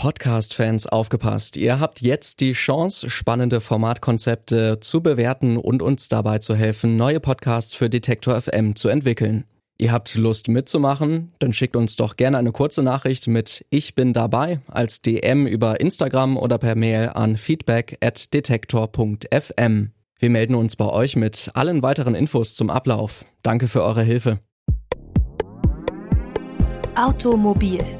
Podcast-Fans aufgepasst. Ihr habt jetzt die Chance, spannende Formatkonzepte zu bewerten und uns dabei zu helfen, neue Podcasts für Detektor FM zu entwickeln. Ihr habt Lust mitzumachen? Dann schickt uns doch gerne eine kurze Nachricht mit Ich bin dabei als DM über Instagram oder per Mail an feedback at detektor.fm. Wir melden uns bei euch mit allen weiteren Infos zum Ablauf. Danke für eure Hilfe. Automobil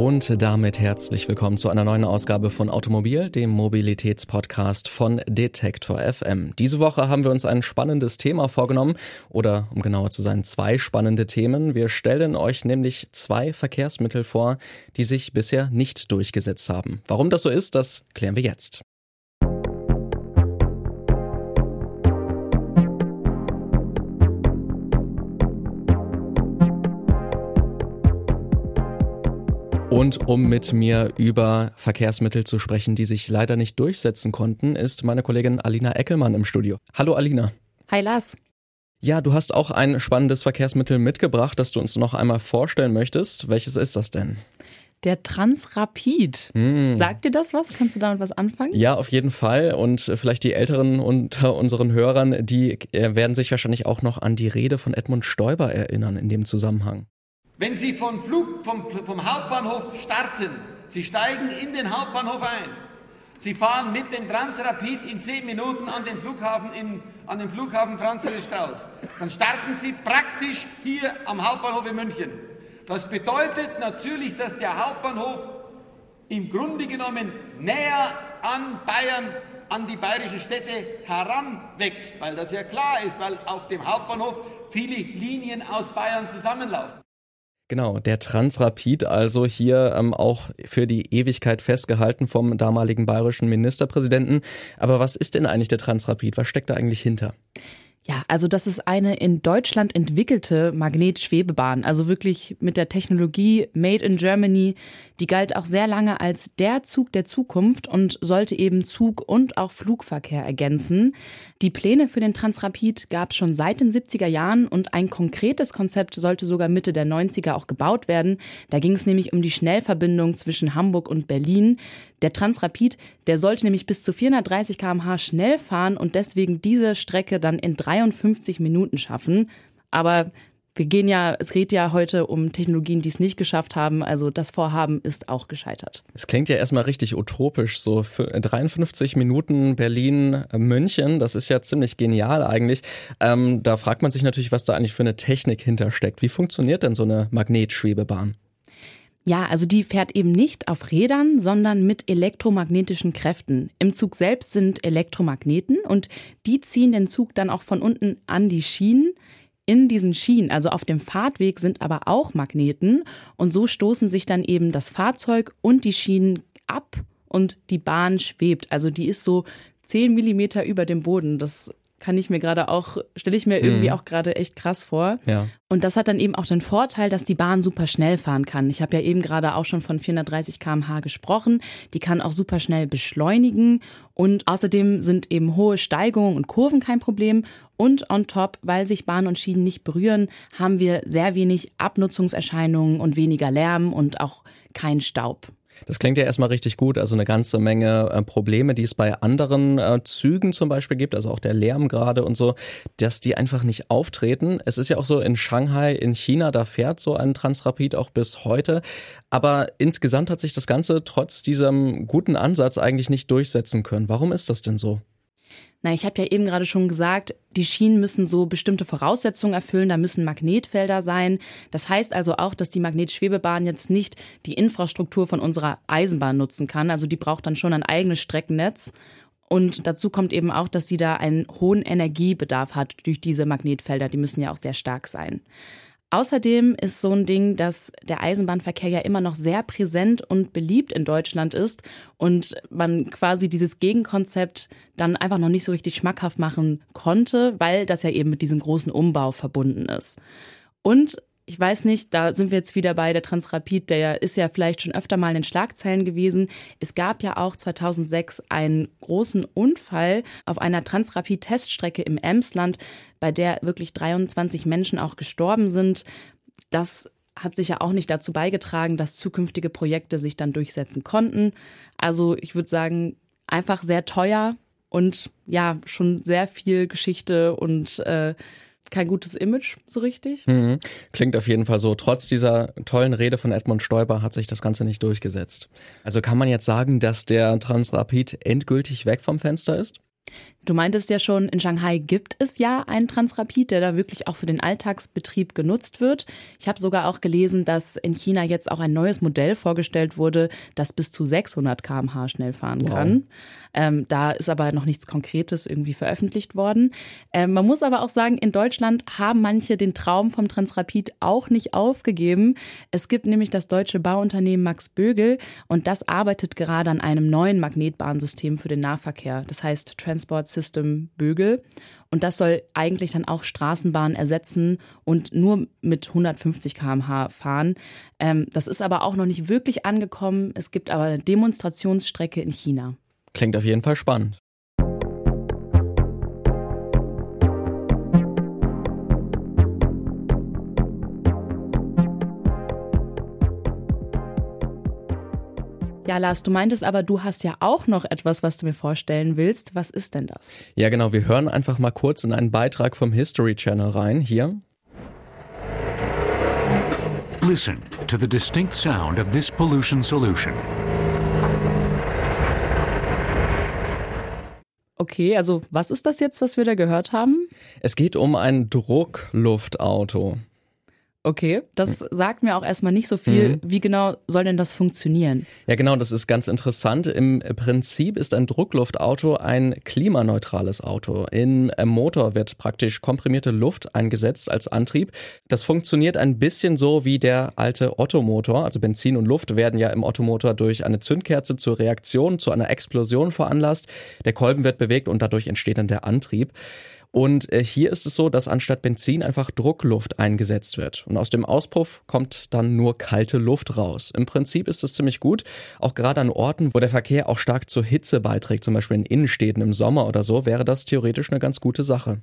Und damit herzlich willkommen zu einer neuen Ausgabe von Automobil, dem Mobilitätspodcast von Detektor FM. Diese Woche haben wir uns ein spannendes Thema vorgenommen oder um genauer zu sein, zwei spannende Themen. Wir stellen euch nämlich zwei Verkehrsmittel vor, die sich bisher nicht durchgesetzt haben. Warum das so ist, das klären wir jetzt. Und um mit mir über Verkehrsmittel zu sprechen, die sich leider nicht durchsetzen konnten, ist meine Kollegin Alina Eckelmann im Studio. Hallo Alina. Hi Lars. Ja, du hast auch ein spannendes Verkehrsmittel mitgebracht, das du uns noch einmal vorstellen möchtest. Welches ist das denn? Der Transrapid. Mm. Sagt dir das was? Kannst du damit was anfangen? Ja, auf jeden Fall. Und vielleicht die Älteren unter unseren Hörern, die äh, werden sich wahrscheinlich auch noch an die Rede von Edmund Stoiber erinnern in dem Zusammenhang. Wenn Sie vom, Flug, vom, vom Hauptbahnhof starten, Sie steigen in den Hauptbahnhof ein, Sie fahren mit dem Transrapid in zehn Minuten an den Flughafen, in, an den Flughafen Franz Strauß. Dann starten Sie praktisch hier am Hauptbahnhof in München. Das bedeutet natürlich, dass der Hauptbahnhof im Grunde genommen näher an Bayern, an die bayerischen Städte heranwächst, weil das ja klar ist, weil auf dem Hauptbahnhof viele Linien aus Bayern zusammenlaufen. Genau, der Transrapid, also hier ähm, auch für die Ewigkeit festgehalten vom damaligen bayerischen Ministerpräsidenten. Aber was ist denn eigentlich der Transrapid? Was steckt da eigentlich hinter? Ja, also das ist eine in Deutschland entwickelte Magnetschwebebahn, also wirklich mit der Technologie Made in Germany. Die galt auch sehr lange als der Zug der Zukunft und sollte eben Zug- und auch Flugverkehr ergänzen. Die Pläne für den Transrapid gab es schon seit den 70er Jahren und ein konkretes Konzept sollte sogar Mitte der 90er auch gebaut werden. Da ging es nämlich um die Schnellverbindung zwischen Hamburg und Berlin. Der Transrapid, der sollte nämlich bis zu 430 km/h schnell fahren und deswegen diese Strecke dann in 53 Minuten schaffen. Aber wir gehen ja, es geht ja heute um Technologien, die es nicht geschafft haben. Also das Vorhaben ist auch gescheitert. Es klingt ja erstmal richtig utopisch. So für 53 Minuten Berlin, München, das ist ja ziemlich genial eigentlich. Ähm, da fragt man sich natürlich, was da eigentlich für eine Technik hintersteckt. Wie funktioniert denn so eine Magnetschwebebahn? Ja, also die fährt eben nicht auf Rädern, sondern mit elektromagnetischen Kräften. Im Zug selbst sind Elektromagneten und die ziehen den Zug dann auch von unten an die Schienen in diesen Schienen, also auf dem Fahrtweg, sind aber auch Magneten und so stoßen sich dann eben das Fahrzeug und die Schienen ab und die Bahn schwebt. Also die ist so zehn Millimeter über dem Boden. Das kann ich mir gerade auch, stelle ich mir irgendwie mhm. auch gerade echt krass vor. Ja. Und das hat dann eben auch den Vorteil, dass die Bahn super schnell fahren kann. Ich habe ja eben gerade auch schon von 430 km/h gesprochen. Die kann auch super schnell beschleunigen und außerdem sind eben hohe Steigungen und Kurven kein Problem. Und on top, weil sich Bahn und Schienen nicht berühren, haben wir sehr wenig Abnutzungserscheinungen und weniger Lärm und auch kein Staub. Das klingt ja erstmal richtig gut. Also eine ganze Menge äh, Probleme, die es bei anderen äh, Zügen zum Beispiel gibt, also auch der Lärm gerade und so, dass die einfach nicht auftreten. Es ist ja auch so in Shanghai, in China, da fährt so ein Transrapid auch bis heute. Aber insgesamt hat sich das Ganze trotz diesem guten Ansatz eigentlich nicht durchsetzen können. Warum ist das denn so? Na, ich habe ja eben gerade schon gesagt, die Schienen müssen so bestimmte Voraussetzungen erfüllen, da müssen Magnetfelder sein. Das heißt also auch, dass die Magnetschwebebahn jetzt nicht die Infrastruktur von unserer Eisenbahn nutzen kann. Also die braucht dann schon ein eigenes Streckennetz. Und dazu kommt eben auch, dass sie da einen hohen Energiebedarf hat durch diese Magnetfelder. Die müssen ja auch sehr stark sein. Außerdem ist so ein Ding, dass der Eisenbahnverkehr ja immer noch sehr präsent und beliebt in Deutschland ist und man quasi dieses Gegenkonzept dann einfach noch nicht so richtig schmackhaft machen konnte, weil das ja eben mit diesem großen Umbau verbunden ist. Und ich weiß nicht, da sind wir jetzt wieder bei der Transrapid, der ist ja vielleicht schon öfter mal in den Schlagzeilen gewesen. Es gab ja auch 2006 einen großen Unfall auf einer Transrapid-Teststrecke im Emsland, bei der wirklich 23 Menschen auch gestorben sind. Das hat sich ja auch nicht dazu beigetragen, dass zukünftige Projekte sich dann durchsetzen konnten. Also ich würde sagen, einfach sehr teuer und ja, schon sehr viel Geschichte und äh, kein gutes Image so richtig. Mhm. Klingt auf jeden Fall so. Trotz dieser tollen Rede von Edmund Stoiber hat sich das Ganze nicht durchgesetzt. Also kann man jetzt sagen, dass der Transrapid endgültig weg vom Fenster ist? Du meintest ja schon, in Shanghai gibt es ja einen Transrapid, der da wirklich auch für den Alltagsbetrieb genutzt wird. Ich habe sogar auch gelesen, dass in China jetzt auch ein neues Modell vorgestellt wurde, das bis zu 600 km/h schnell fahren wow. kann. Ähm, da ist aber noch nichts Konkretes irgendwie veröffentlicht worden. Ähm, man muss aber auch sagen, in Deutschland haben manche den Traum vom Transrapid auch nicht aufgegeben. Es gibt nämlich das deutsche Bauunternehmen Max Bögel und das arbeitet gerade an einem neuen Magnetbahnsystem für den Nahverkehr. Das heißt Transport System Bögel. Und das soll eigentlich dann auch Straßenbahnen ersetzen und nur mit 150 km/h fahren. Ähm, das ist aber auch noch nicht wirklich angekommen. Es gibt aber eine Demonstrationsstrecke in China. Klingt auf jeden Fall spannend. Ja, Lars, du meintest aber, du hast ja auch noch etwas, was du mir vorstellen willst. Was ist denn das? Ja, genau. Wir hören einfach mal kurz in einen Beitrag vom History Channel rein. Hier. Listen to the distinct sound of this pollution solution. Okay, also was ist das jetzt, was wir da gehört haben? Es geht um ein Druckluftauto. Okay, das sagt mir auch erstmal nicht so viel. Mhm. Wie genau soll denn das funktionieren? Ja, genau, das ist ganz interessant. Im Prinzip ist ein Druckluftauto ein klimaneutrales Auto. Im Motor wird praktisch komprimierte Luft eingesetzt als Antrieb. Das funktioniert ein bisschen so wie der alte Ottomotor. Also Benzin und Luft werden ja im Ottomotor durch eine Zündkerze zur Reaktion, zu einer Explosion veranlasst. Der Kolben wird bewegt und dadurch entsteht dann der Antrieb. Und äh, hier ist es so, dass anstatt Benzin einfach Druckluft eingesetzt wird. Und aus dem Auspuff kommt dann nur kalte Luft raus. Im Prinzip ist das ziemlich gut, auch gerade an Orten, wo der Verkehr auch stark zur Hitze beiträgt, zum Beispiel in Innenstädten im Sommer oder so, wäre das theoretisch eine ganz gute Sache.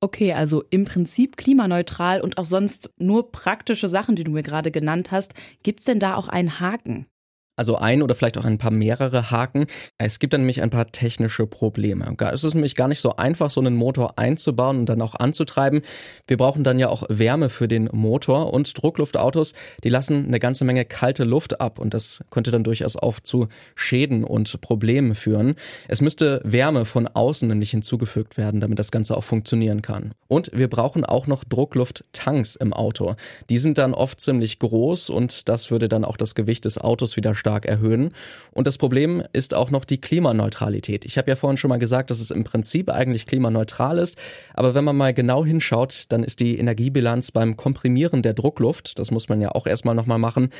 Okay, also im Prinzip klimaneutral und auch sonst nur praktische Sachen, die du mir gerade genannt hast. Gibt es denn da auch einen Haken? Also ein oder vielleicht auch ein paar mehrere Haken. Es gibt dann nämlich ein paar technische Probleme. Es ist nämlich gar nicht so einfach, so einen Motor einzubauen und dann auch anzutreiben. Wir brauchen dann ja auch Wärme für den Motor und Druckluftautos, die lassen eine ganze Menge kalte Luft ab und das könnte dann durchaus auch zu Schäden und Problemen führen. Es müsste Wärme von außen nämlich hinzugefügt werden, damit das Ganze auch funktionieren kann. Und wir brauchen auch noch Drucklufttanks im Auto. Die sind dann oft ziemlich groß und das würde dann auch das Gewicht des Autos wieder stark erhöhen. Und das Problem ist auch noch die Klimaneutralität. Ich habe ja vorhin schon mal gesagt, dass es im Prinzip eigentlich klimaneutral ist. Aber wenn man mal genau hinschaut, dann ist die Energiebilanz beim Komprimieren der Druckluft, das muss man ja auch erstmal nochmal machen,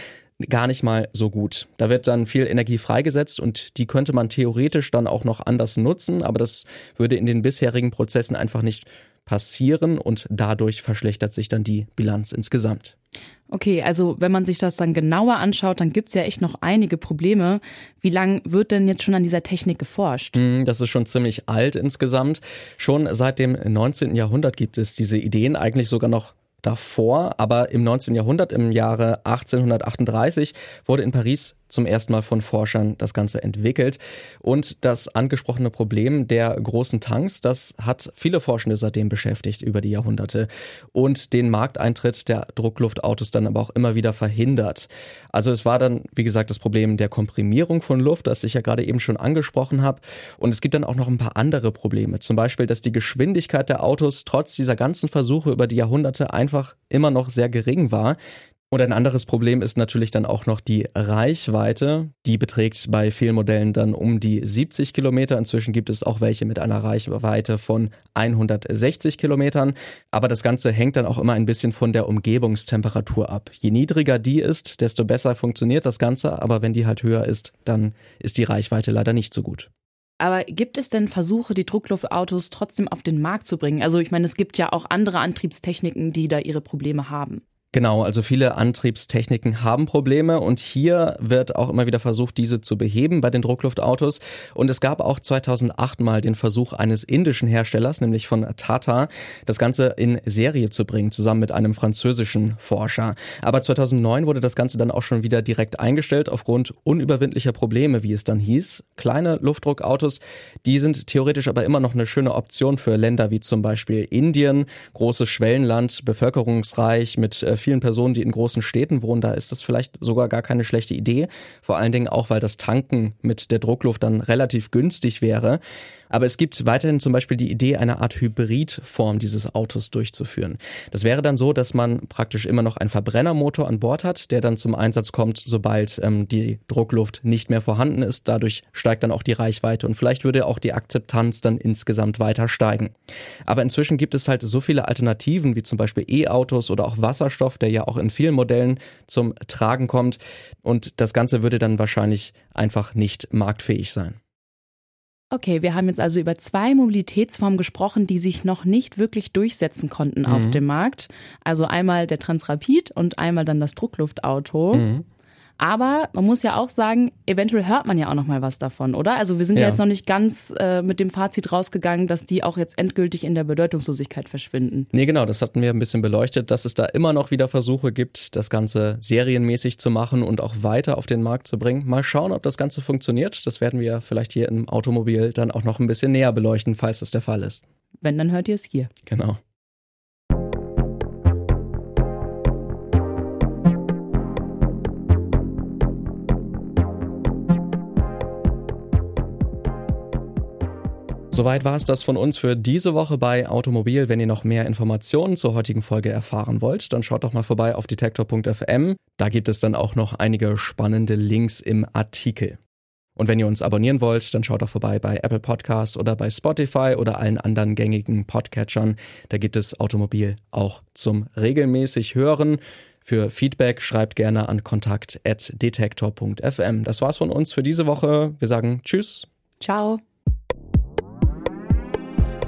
gar nicht mal so gut. Da wird dann viel Energie freigesetzt und die könnte man theoretisch dann auch noch anders nutzen, aber das würde in den bisherigen Prozessen einfach nicht passieren und dadurch verschlechtert sich dann die Bilanz insgesamt. Okay, also wenn man sich das dann genauer anschaut, dann gibt's ja echt noch einige Probleme. Wie lange wird denn jetzt schon an dieser Technik geforscht? Hm, das ist schon ziemlich alt insgesamt. Schon seit dem 19. Jahrhundert gibt es diese Ideen, eigentlich sogar noch davor, aber im 19. Jahrhundert, im Jahre 1838, wurde in Paris zum ersten Mal von Forschern das Ganze entwickelt. Und das angesprochene Problem der großen Tanks, das hat viele Forschende seitdem beschäftigt über die Jahrhunderte und den Markteintritt der Druckluftautos dann aber auch immer wieder verhindert. Also es war dann, wie gesagt, das Problem der Komprimierung von Luft, das ich ja gerade eben schon angesprochen habe. Und es gibt dann auch noch ein paar andere Probleme. Zum Beispiel, dass die Geschwindigkeit der Autos trotz dieser ganzen Versuche über die Jahrhunderte einfach immer noch sehr gering war. Und ein anderes Problem ist natürlich dann auch noch die Reichweite. Die beträgt bei vielen Modellen dann um die 70 Kilometer. Inzwischen gibt es auch welche mit einer Reichweite von 160 Kilometern. Aber das Ganze hängt dann auch immer ein bisschen von der Umgebungstemperatur ab. Je niedriger die ist, desto besser funktioniert das Ganze. Aber wenn die halt höher ist, dann ist die Reichweite leider nicht so gut. Aber gibt es denn Versuche, die Druckluftautos trotzdem auf den Markt zu bringen? Also ich meine, es gibt ja auch andere Antriebstechniken, die da ihre Probleme haben. Genau, also viele Antriebstechniken haben Probleme und hier wird auch immer wieder versucht, diese zu beheben bei den Druckluftautos. Und es gab auch 2008 mal den Versuch eines indischen Herstellers, nämlich von Tata, das Ganze in Serie zu bringen, zusammen mit einem französischen Forscher. Aber 2009 wurde das Ganze dann auch schon wieder direkt eingestellt aufgrund unüberwindlicher Probleme, wie es dann hieß. Kleine Luftdruckautos, die sind theoretisch aber immer noch eine schöne Option für Länder wie zum Beispiel Indien, großes Schwellenland, bevölkerungsreich mit äh, vielen Personen, die in großen Städten wohnen, da ist das vielleicht sogar gar keine schlechte Idee. Vor allen Dingen auch, weil das Tanken mit der Druckluft dann relativ günstig wäre. Aber es gibt weiterhin zum Beispiel die Idee, eine Art Hybridform dieses Autos durchzuführen. Das wäre dann so, dass man praktisch immer noch einen Verbrennermotor an Bord hat, der dann zum Einsatz kommt, sobald ähm, die Druckluft nicht mehr vorhanden ist. Dadurch steigt dann auch die Reichweite und vielleicht würde auch die Akzeptanz dann insgesamt weiter steigen. Aber inzwischen gibt es halt so viele Alternativen, wie zum Beispiel E-Autos oder auch Wasserstoff, der ja auch in vielen Modellen zum Tragen kommt. Und das Ganze würde dann wahrscheinlich einfach nicht marktfähig sein. Okay, wir haben jetzt also über zwei Mobilitätsformen gesprochen, die sich noch nicht wirklich durchsetzen konnten mhm. auf dem Markt. Also einmal der Transrapid und einmal dann das Druckluftauto. Mhm. Aber man muss ja auch sagen, eventuell hört man ja auch noch mal was davon, oder? Also wir sind ja, ja jetzt noch nicht ganz äh, mit dem Fazit rausgegangen, dass die auch jetzt endgültig in der Bedeutungslosigkeit verschwinden. Nee, genau, das hatten wir ein bisschen beleuchtet, dass es da immer noch wieder Versuche gibt, das Ganze serienmäßig zu machen und auch weiter auf den Markt zu bringen. Mal schauen, ob das Ganze funktioniert. Das werden wir vielleicht hier im Automobil dann auch noch ein bisschen näher beleuchten, falls das der Fall ist. Wenn, dann hört ihr es hier. Genau. Soweit war es das von uns für diese Woche bei Automobil. Wenn ihr noch mehr Informationen zur heutigen Folge erfahren wollt, dann schaut doch mal vorbei auf detektor.fm. Da gibt es dann auch noch einige spannende Links im Artikel. Und wenn ihr uns abonnieren wollt, dann schaut doch vorbei bei Apple Podcasts oder bei Spotify oder allen anderen gängigen Podcatchern. Da gibt es Automobil auch zum regelmäßig Hören. Für Feedback schreibt gerne an kontakt.detektor.fm. Das war's von uns für diese Woche. Wir sagen Tschüss. Ciao.